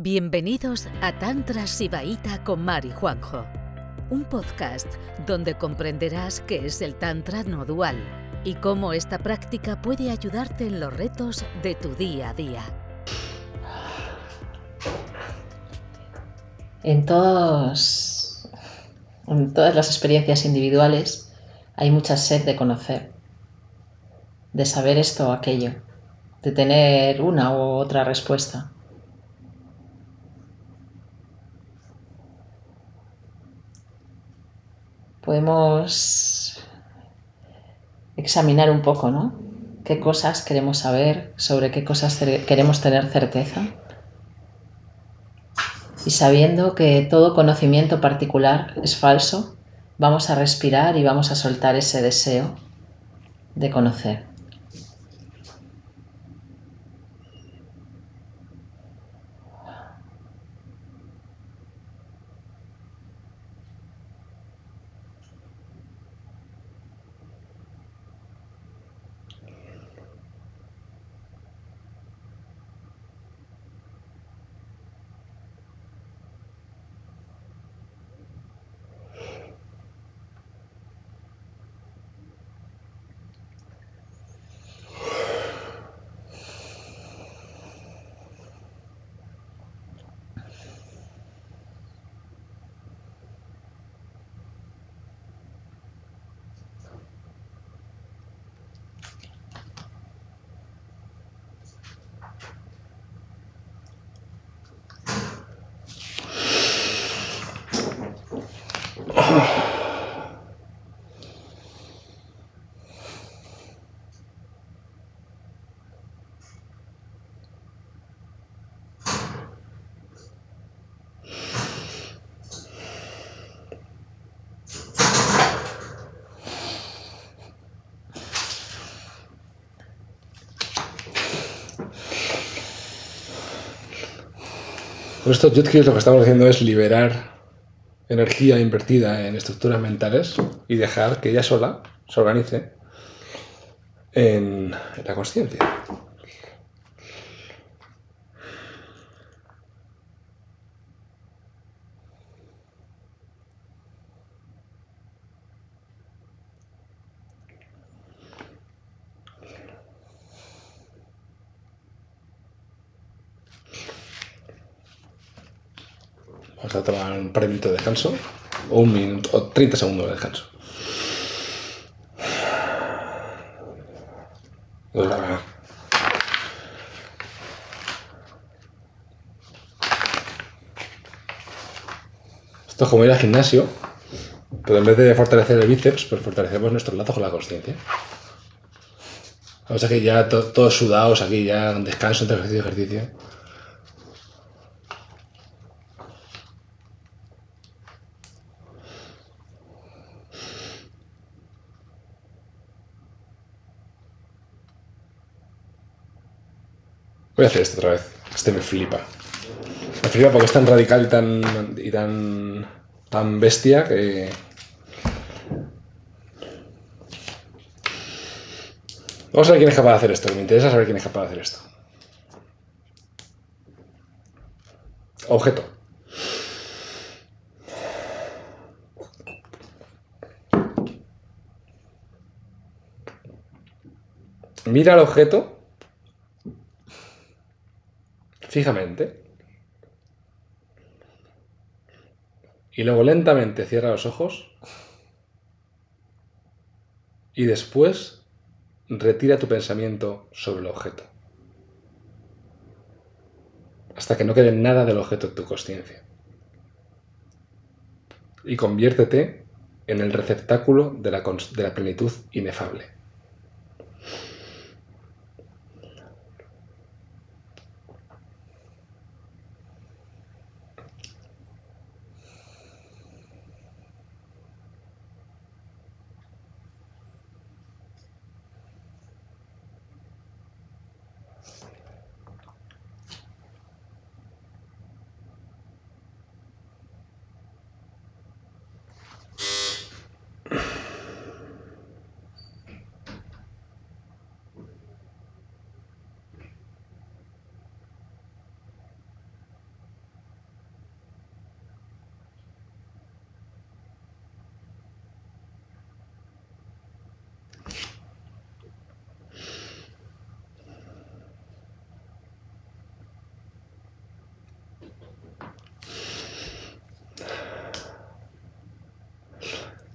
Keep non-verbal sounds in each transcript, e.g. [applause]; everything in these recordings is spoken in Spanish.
Bienvenidos a Tantra Sibaíta con Mari Juanjo, un podcast donde comprenderás qué es el Tantra no dual y cómo esta práctica puede ayudarte en los retos de tu día a día. En, todos, en todas las experiencias individuales hay mucha sed de conocer, de saber esto o aquello, de tener una u otra respuesta. Podemos examinar un poco, ¿no? ¿Qué cosas queremos saber? ¿Sobre qué cosas queremos tener certeza? Y sabiendo que todo conocimiento particular es falso, vamos a respirar y vamos a soltar ese deseo de conocer. Con esto Jutki lo que estamos haciendo es liberar energía invertida en estructuras mentales y dejar que ella sola se organice en la conciencia. Vamos a tomar un par de minutos de descanso, o un minuto, o 30 segundos de descanso. Esto es como ir al gimnasio, pero en vez de fortalecer el bíceps, pues fortalecemos nuestros lazos con la consciencia. Vamos aquí ya todos sudados, aquí ya descanso entre ejercicio y ejercicio. Hacer esto otra vez. Este me flipa. Me flipa porque es tan radical y tan, y tan, tan bestia que... Vamos a ver quién es capaz de hacer esto. Me interesa saber quién es capaz de hacer esto. Objeto. Mira el objeto fijamente. Y luego lentamente cierra los ojos. Y después retira tu pensamiento sobre el objeto. Hasta que no quede nada del objeto en tu conciencia. Y conviértete en el receptáculo de la, de la plenitud inefable.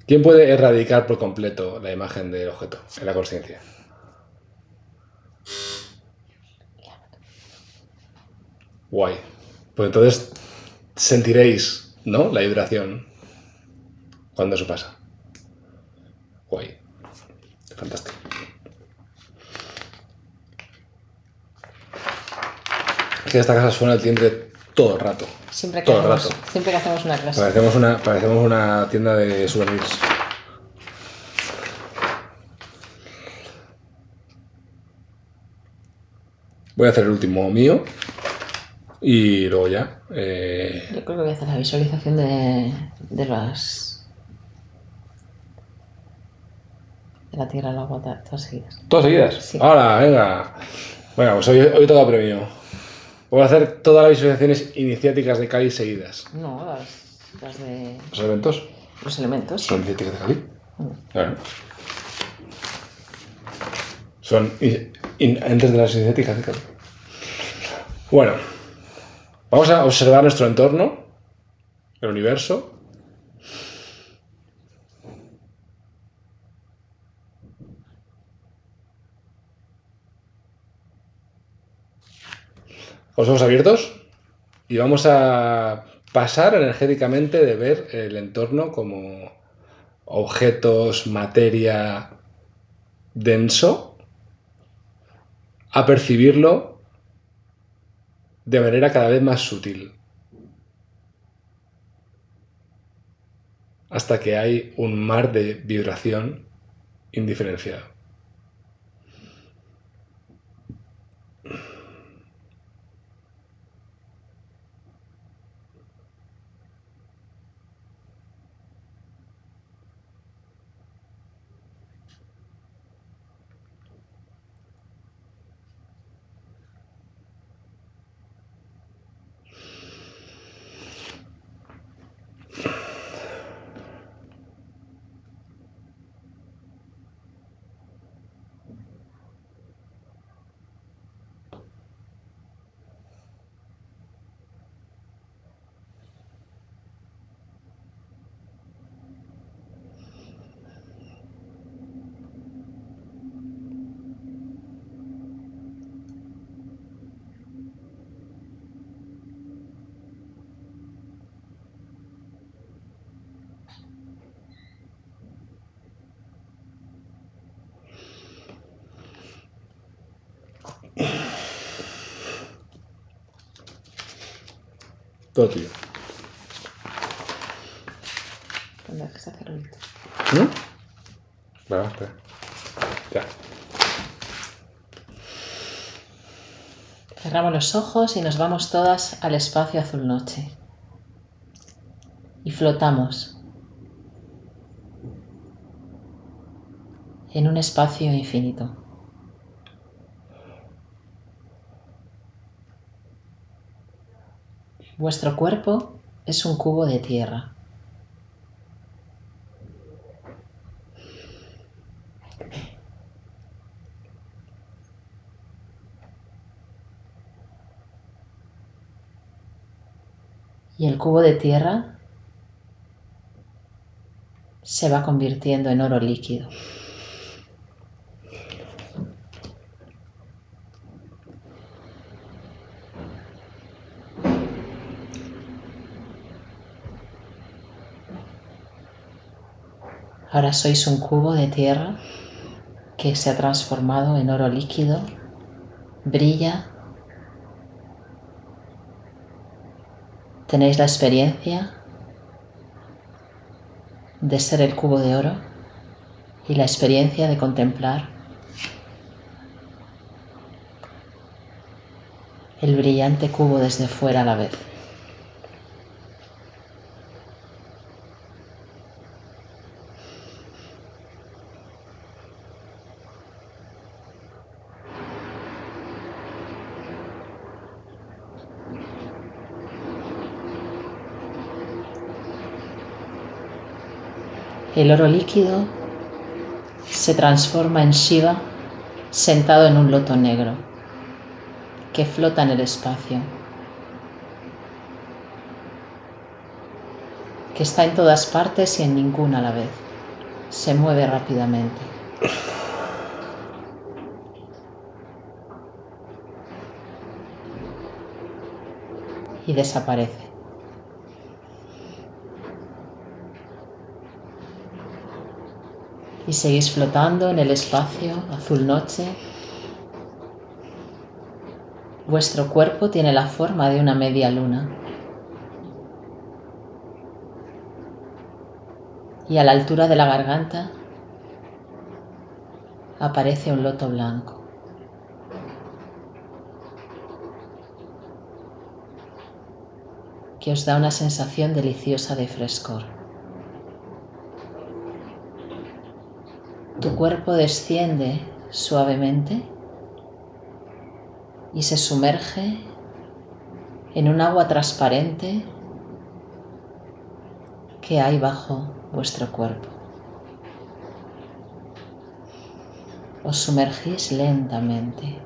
¿Quién puede erradicar por completo la imagen del objeto en la conciencia? Guay. Pues entonces sentiréis, ¿no? La vibración cuando eso pasa. Guay. Fantástico. Que esta casa suena el timbre todo el rato. Siempre que, Todo el hacemos, rato. siempre que hacemos una clase. Parecemos una, parecemos una tienda de souvenirs. Voy a hacer el último mío. Y luego ya. eh, Yo creo que voy a hacer la visualización de, de las. de la tierra, el agua, todas seguidas. ¿Todas seguidas? Sí. Ahora, venga. Venga, pues hoy, hoy toca premio. Voy a hacer todas las visualizaciones iniciáticas de Cali seguidas. No, las, las de ¿Los eventos? los elementos. ¿Son iniciáticas de Cali? Claro. Son in- in- antes de las iniciáticas de Cali. Bueno, vamos a observar nuestro entorno, el universo. Los ojos abiertos y vamos a pasar energéticamente de ver el entorno como objetos, materia denso, a percibirlo de manera cada vez más sutil. Hasta que hay un mar de vibración indiferenciado. De hacer ruido. ¿Mm? Venga, espera. Ya. Cerramos los ojos y nos vamos todas al espacio azul noche. Y flotamos en un espacio infinito. Vuestro cuerpo es un cubo de tierra. Y el cubo de tierra se va convirtiendo en oro líquido. Ahora sois un cubo de tierra que se ha transformado en oro líquido, brilla. Tenéis la experiencia de ser el cubo de oro y la experiencia de contemplar el brillante cubo desde fuera a la vez. El oro líquido se transforma en Shiva sentado en un loto negro que flota en el espacio, que está en todas partes y en ninguna a la vez. se mueve rápidamente. Y desaparece. Y seguís flotando en el espacio azul noche. Vuestro cuerpo tiene la forma de una media luna. y a la altura de la garganta aparece un loto blanco. que os da una sensación deliciosa de frescor. Tu cuerpo desciende suavemente y se sumerge en un agua transparente que hay bajo vuestro cuerpo. Os sumergís lentamente,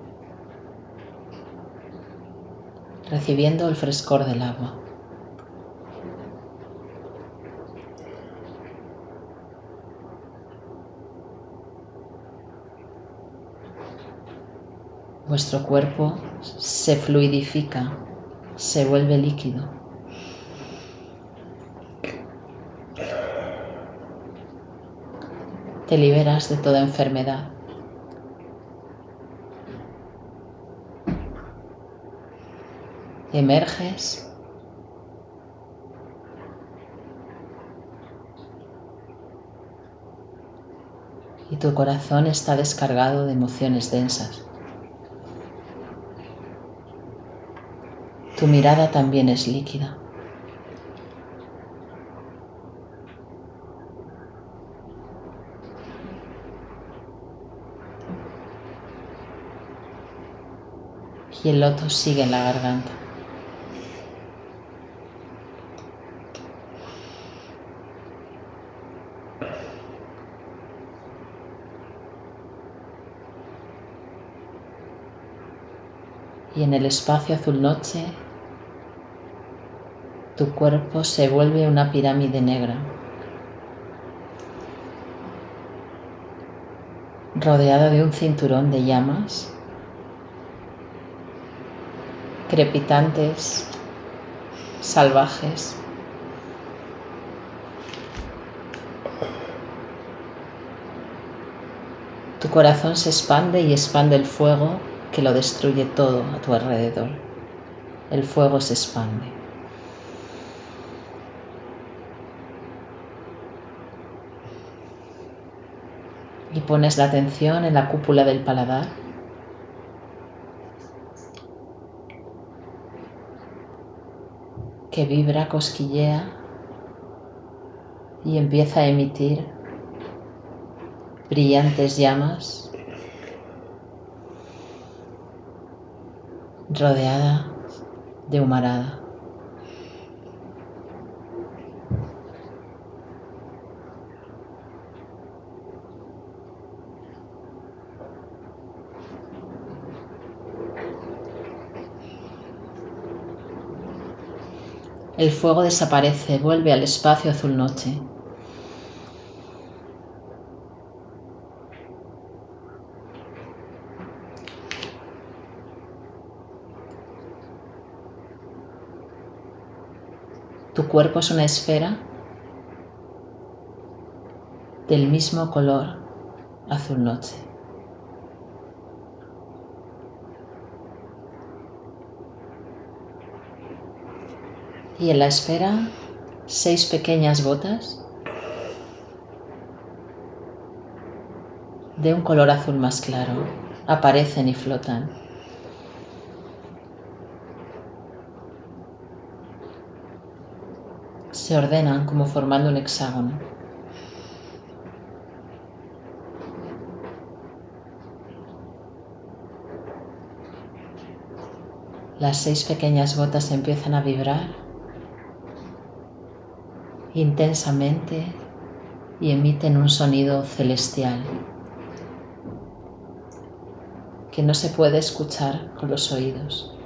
recibiendo el frescor del agua. Vuestro cuerpo se fluidifica, se vuelve líquido. te liberas de toda enfermedad. Emerges y tu corazón está descargado de emociones densas. Tu mirada también es líquida. y el loto sigue en la garganta. Y en el espacio azul noche, tu cuerpo se vuelve una pirámide negra, rodeada de un cinturón de llamas crepitantes, salvajes. Tu corazón se expande y expande el fuego que lo destruye todo a tu alrededor. El fuego se expande. Y pones la atención en la cúpula del paladar que vibra, cosquillea y empieza a emitir brillantes llamas rodeada de humarada. El fuego desaparece, vuelve al espacio azul noche. Tu cuerpo es una esfera del mismo color azul noche. Y en la esfera seis pequeñas gotas de un color azul más claro aparecen y flotan. Se ordenan como formando un hexágono. Las seis pequeñas gotas empiezan a vibrar intensamente y emiten un sonido celestial que no se puede escuchar con los oídos.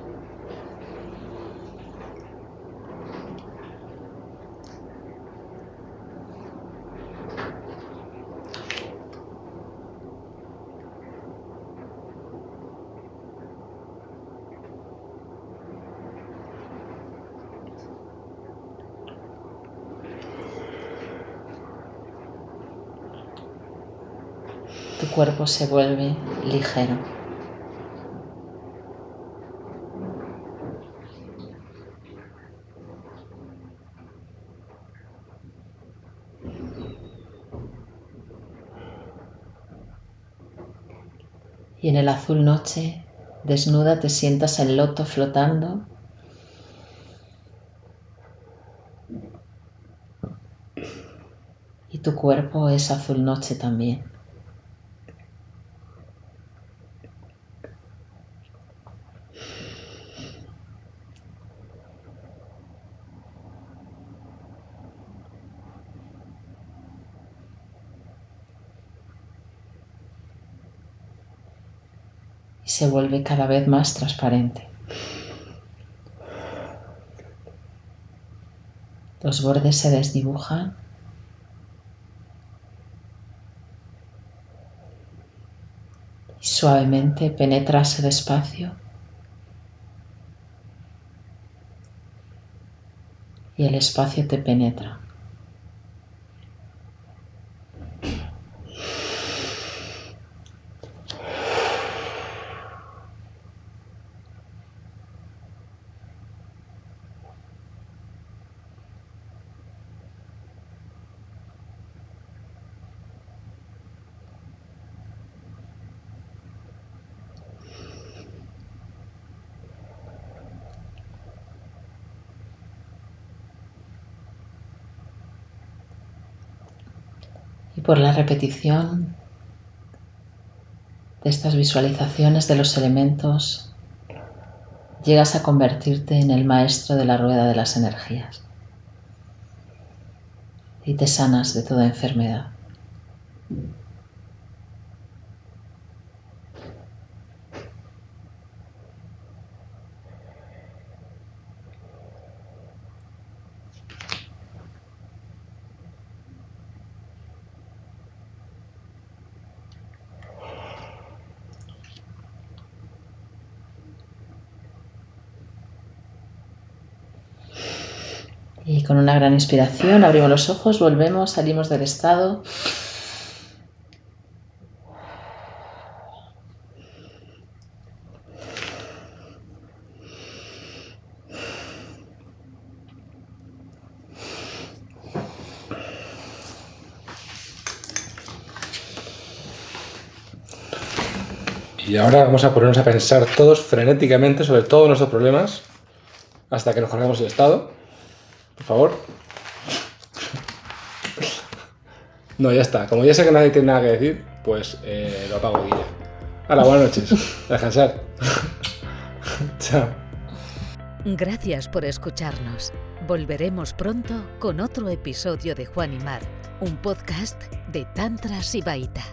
Cuerpo se vuelve ligero. Y en el azul noche, desnuda, te sientas en loto flotando. Y tu cuerpo es azul noche también. Se vuelve cada vez más transparente. Los bordes se desdibujan. Y suavemente penetras el espacio. Y el espacio te penetra. Y por la repetición de estas visualizaciones de los elementos, llegas a convertirte en el maestro de la rueda de las energías y te sanas de toda enfermedad. Y con una gran inspiración abrimos los ojos, volvemos, salimos del estado. Y ahora vamos a ponernos a pensar todos frenéticamente sobre todos nuestros problemas hasta que nos cargamos el estado. Por favor. No, ya está. Como ya sé que nadie tiene nada que decir, pues eh, lo apago aquí ya. Buenas noches. Descansar. [laughs] Chao. Gracias por escucharnos. Volveremos pronto con otro episodio de Juan y Mar, un podcast de Tantra Sibaita.